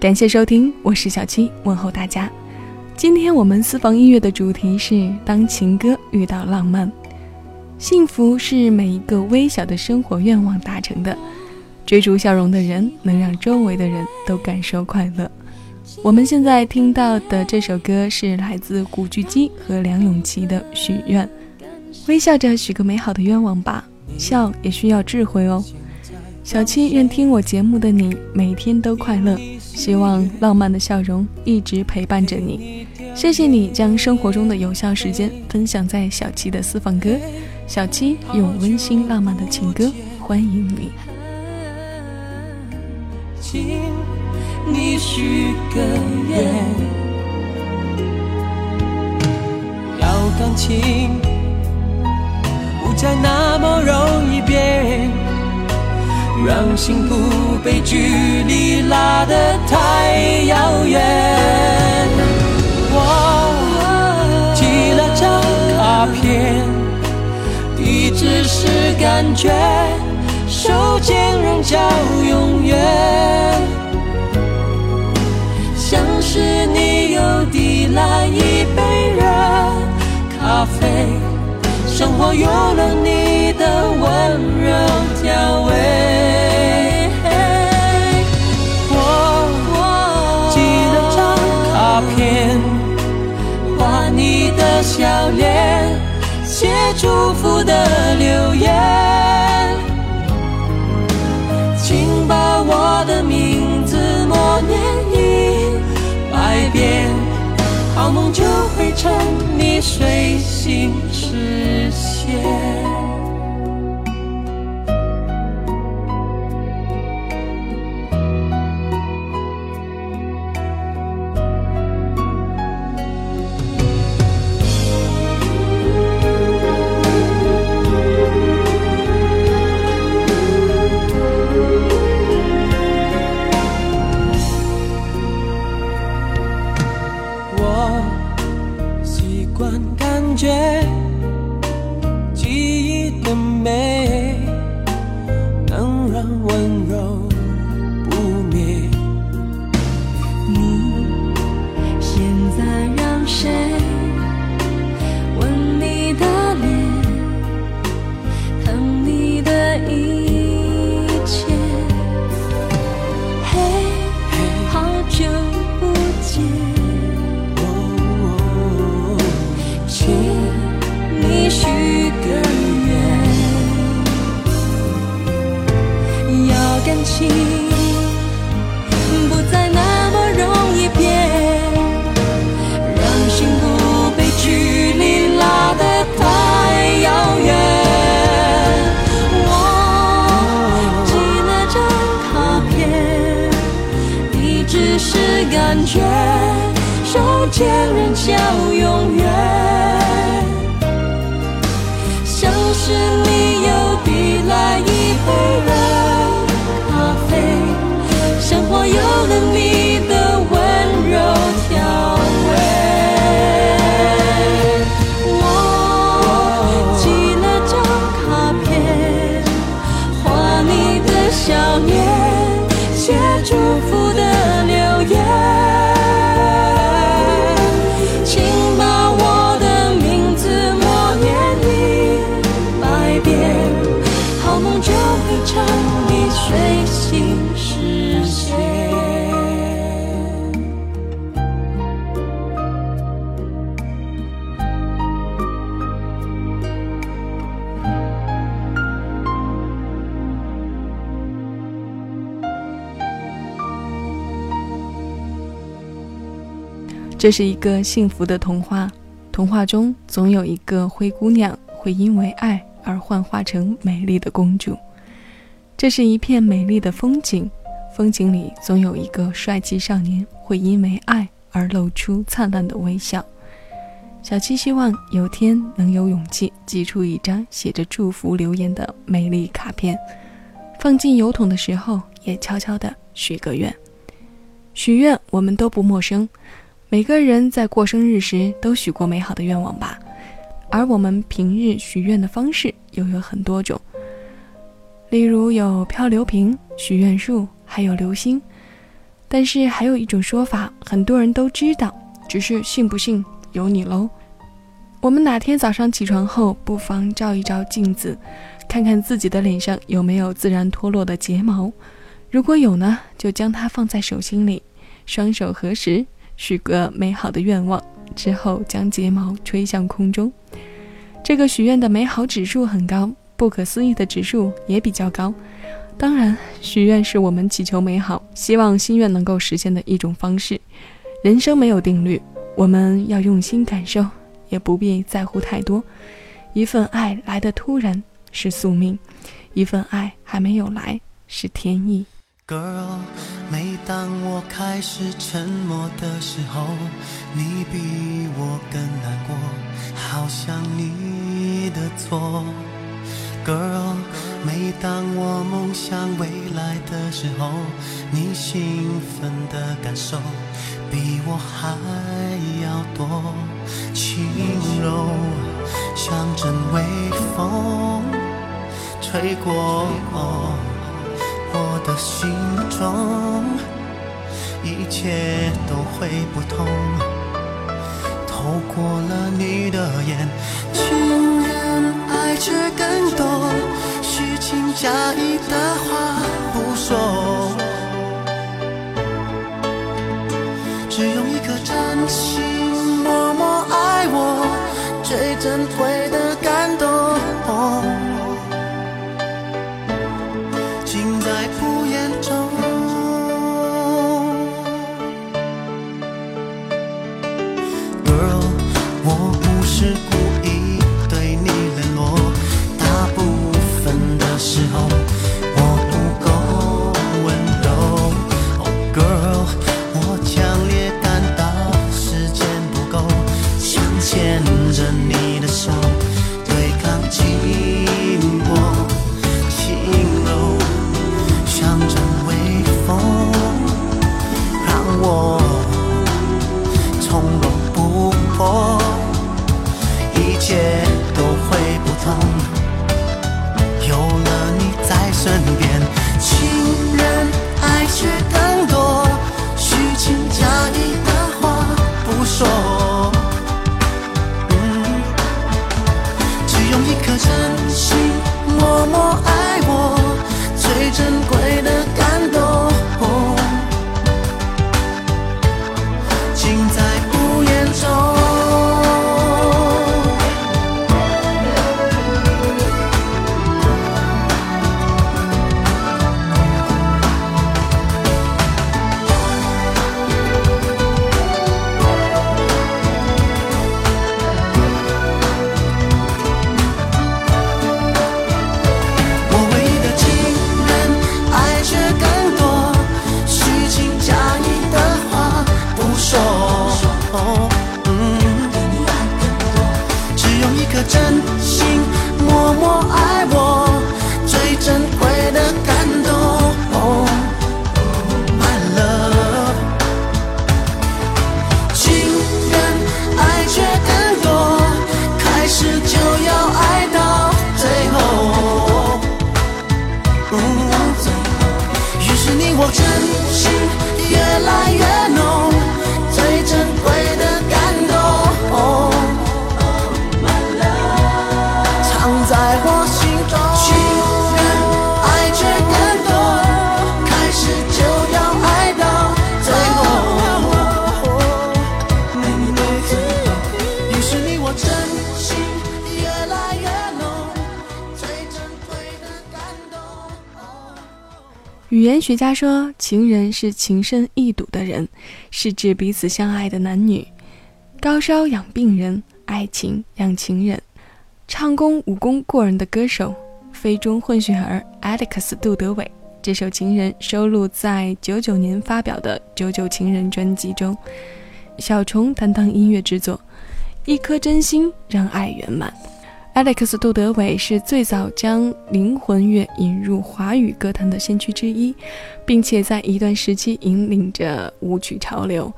感谢收听，我是小七，问候大家。今天我们私房音乐的主题是：当情歌遇到浪漫，幸福是每一个微小的生活愿望达成的。追逐笑容的人，能让周围的人都感受快乐。我们现在听到的这首歌是来自古巨基和梁咏琪的《许愿》，微笑着许个美好的愿望吧，笑也需要智慧哦。小七愿听我节目的你每天都快乐。希望浪漫的笑容一直陪伴着你。谢谢你将生活中的有效时间分享在小七的私房歌。小七用温馨浪漫的情歌欢迎你。你许个愿，要感情不再那么容易变。让幸福被距离拉得太遥远。我寄了张卡片，地址是感觉，手间仍叫永远。像是你又递来一杯热咖啡，生活有了你的温柔祝福的留言，请把我的名字默念一百遍，好梦就会趁你睡醒感觉手牵人叫永远，像是你又递来一杯这是一个幸福的童话，童话中总有一个灰姑娘会因为爱而幻化成美丽的公主。这是一片美丽的风景，风景里总有一个帅气少年会因为爱而露出灿烂的微笑。小七希望有天能有勇气寄出一张写着祝福留言的美丽卡片，放进邮筒的时候也悄悄地许个愿。许愿我们都不陌生。每个人在过生日时都许过美好的愿望吧，而我们平日许愿的方式又有很多种，例如有漂流瓶、许愿树，还有流星。但是还有一种说法，很多人都知道，只是信不信由你喽。我们哪天早上起床后，不妨照一照镜子，看看自己的脸上有没有自然脱落的睫毛。如果有呢，就将它放在手心里，双手合十，许个美好的愿望，之后将睫毛吹向空中。这个许愿的美好指数很高，不可思议的指数也比较高。当然，许愿是我们祈求美好、希望心愿能够实现的一种方式。人生没有定律，我们要用心感受，也不必在乎太多。一份爱来的突然是宿命，一份爱还没有来是天意。Girl，每当我开始沉默的时候，你比我更难过，好像你的错。Girl，每当我梦想未来的时候，你兴奋的感受比我还要多。轻柔像阵微风吹过我的心中，一切都会不同。透过了你的眼，睛爱却更多，虚情假意的话不说，只用一颗真心默默爱我，最真语言学家说，情人是情深意笃的人，是指彼此相爱的男女。高烧养病人，爱情养情人。唱功武功过人的歌手，非中混血儿 Alex 杜德伟，这首《情人》收录在九九年发表的《九九情人》专辑中。小虫担当音乐制作，一颗真心让爱圆满。Alex 杜德伟是最早将灵魂乐引入华语歌坛的先驱之一，并且在一段时期引领着舞曲潮流。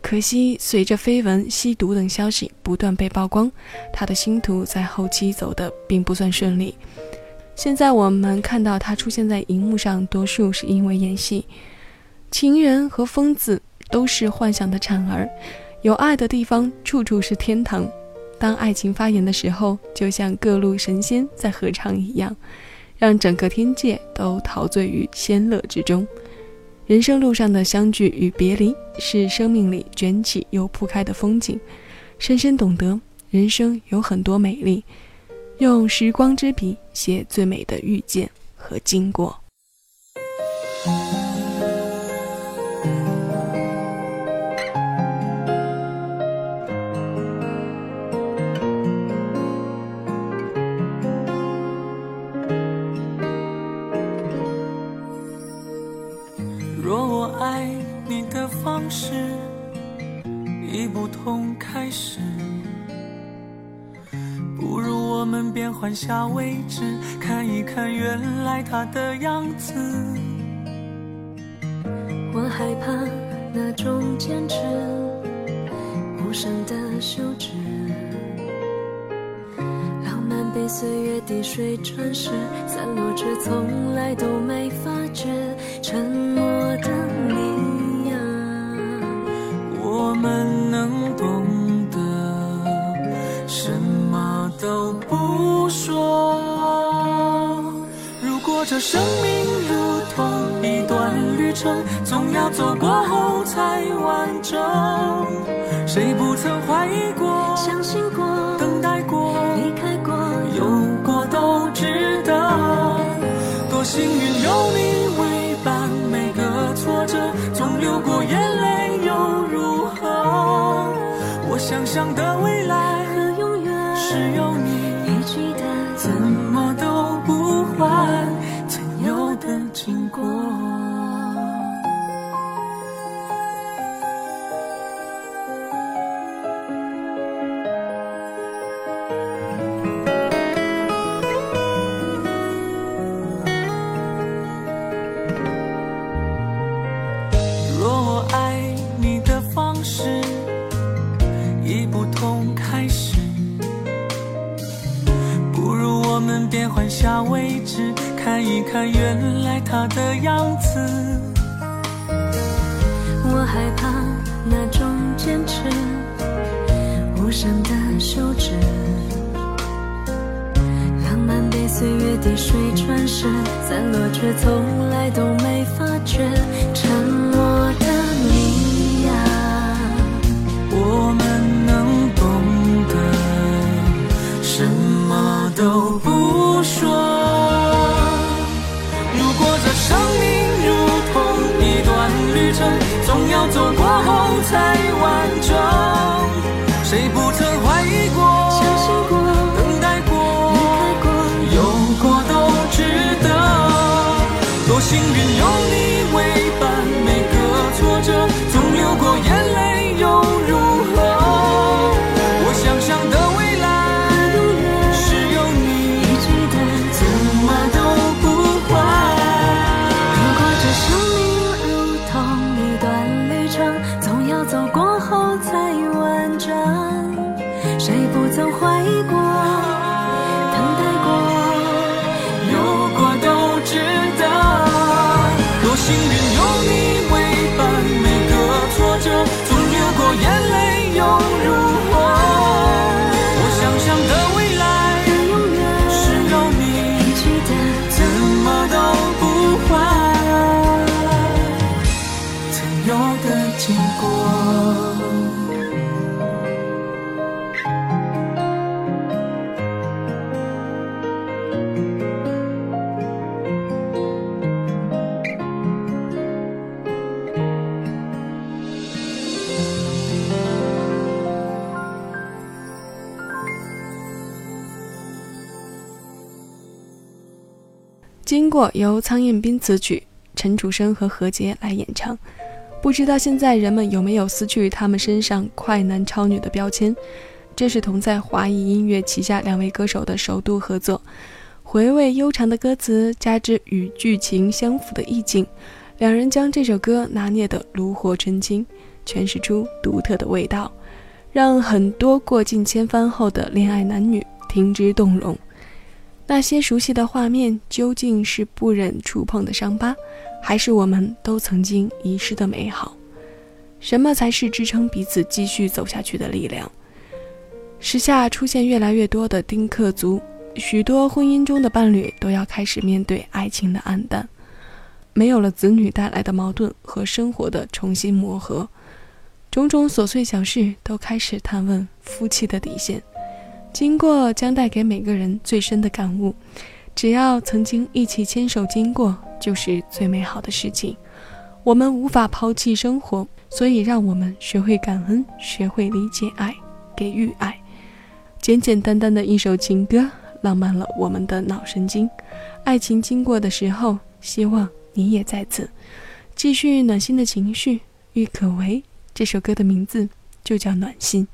可惜，随着绯闻、吸毒等消息不断被曝光，他的星途在后期走得并不算顺利。现在我们看到他出现在荧幕上，多数是因为演戏。情人和疯子都是幻想的产儿，有爱的地方处处是天堂。当爱情发言的时候，就像各路神仙在合唱一样，让整个天界都陶醉于仙乐之中。人生路上的相聚与别离，是生命里卷起又铺开的风景，深深懂得人生有很多美丽，用时光之笔写最美的遇见和经过。换下位置，看一看原来他的样子。我害怕那种坚持，无声的休止，浪漫被岁月滴水穿石，散落却从来都没发觉，沉默程，总要走过后才完整。谁不曾怀疑过、相信过、等待过、离开过、有过都值得。多幸运有你为伴，每个挫折总流过眼泪又如何？我。想象的变换下位置，看一看原来他的样子。我害怕那种坚持，无声的休止，浪漫被岁月滴水穿石，散落却从来都没发觉，沉默的你呀，我们能懂得什么。都不说。如果这生命如同一段旅程，总要走过后才完整。谁不曾怀疑过、由苍彦斌词曲，陈楚生和何洁来演唱。不知道现在人们有没有撕去他们身上快男超女的标签？这是同在华谊音乐旗下两位歌手的首度合作。回味悠长的歌词，加之与剧情相符的意境，两人将这首歌拿捏得炉火纯青，诠释出独特的味道，让很多过尽千帆后的恋爱男女听之动容。那些熟悉的画面，究竟是不忍触碰的伤疤，还是我们都曾经遗失的美好？什么才是支撑彼此继续走下去的力量？时下出现越来越多的丁克族，许多婚姻中的伴侣都要开始面对爱情的黯淡，没有了子女带来的矛盾和生活的重新磨合，种种琐碎小事都开始探问夫妻的底线。经过将带给每个人最深的感悟：只要曾经一起牵手经过，就是最美好的事情。我们无法抛弃生活，所以让我们学会感恩，学会理解爱，给予爱。简简单单的一首情歌，浪漫了我们的脑神经。爱情经过的时候，希望你也在此，继续暖心的情绪。郁可唯这首歌的名字就叫暖心。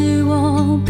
其实我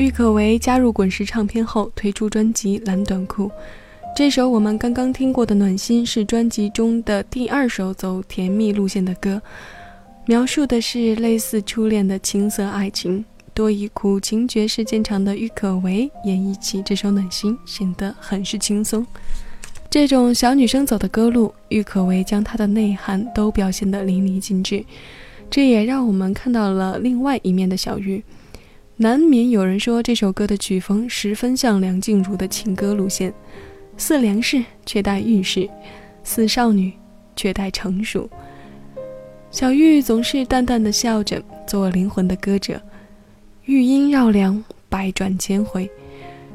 郁可唯加入滚石唱片后推出专辑《蓝短裤》。这首我们刚刚听过的《暖心》是专辑中的第二首走甜蜜路线的歌，描述的是类似初恋的青涩爱情。多以苦情爵士见长的郁可唯演绎起这首《暖心》，显得很是轻松。这种小女生走的歌路，郁可唯将她的内涵都表现得淋漓尽致，这也让我们看到了另外一面的小玉。难免有人说这首歌的曲风十分像梁静茹的情歌路线，似梁氏却带玉氏，似少女却带成熟。小玉总是淡淡的笑着，做灵魂的歌者，玉音绕梁，百转千回。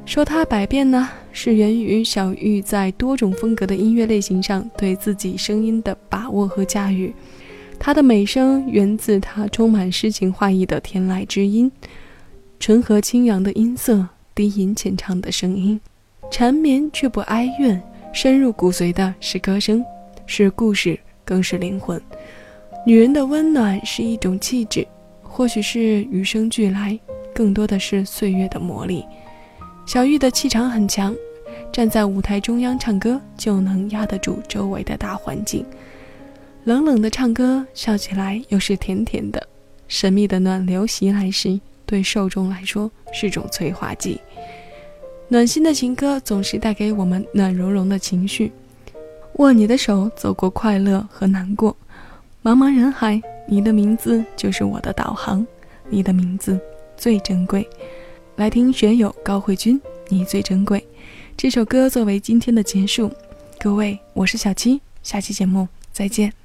说她百变呢，是源于小玉在多种风格的音乐类型上对自己声音的把握和驾驭。她的美声源自她充满诗情画意的天籁之音，纯和清扬的音色，低吟浅唱的声音，缠绵却不哀怨，深入骨髓的是歌声，是故事，更是灵魂。女人的温暖是一种气质，或许是与生俱来，更多的是岁月的磨砺。小玉的气场很强，站在舞台中央唱歌就能压得住周围的大环境。冷冷的唱歌，笑起来又是甜甜的。神秘的暖流袭来时，对受众来说是种催化剂。暖心的情歌总是带给我们暖融融的情绪。握你的手，走过快乐和难过。茫茫人海，你的名字就是我的导航。你的名字最珍贵。来听学友高慧君，你最珍贵。这首歌作为今天的结束，各位，我是小七，下期节目再见。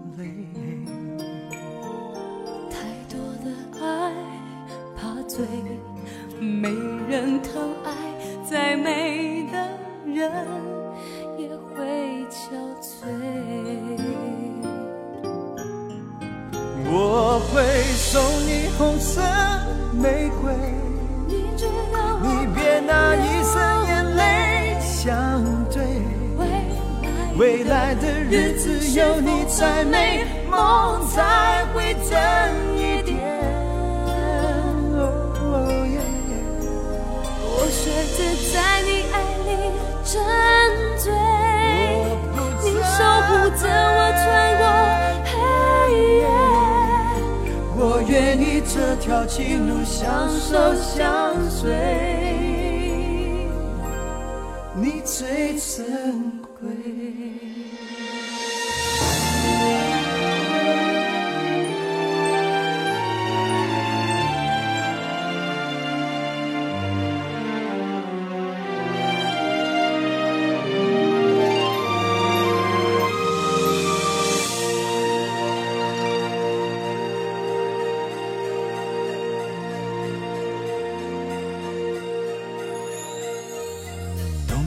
未来的日子有你才美，梦才会真一点。我学着在你爱里沉醉，你守护着我穿过黑夜。我愿意这条情路相守相随，你最珍。动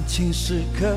情时刻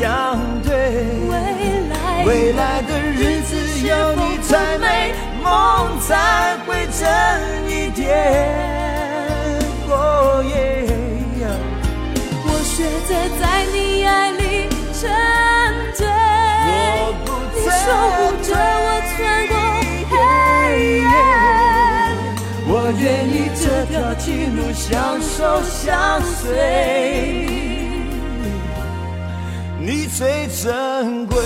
相对。未来未来的日子有你才美，梦才会真一点。哦耶！我选择在你爱里沉醉，我不你守护着我穿过黑夜。我愿意这条情路相守相随，你最珍贵，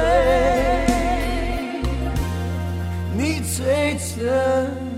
对你最真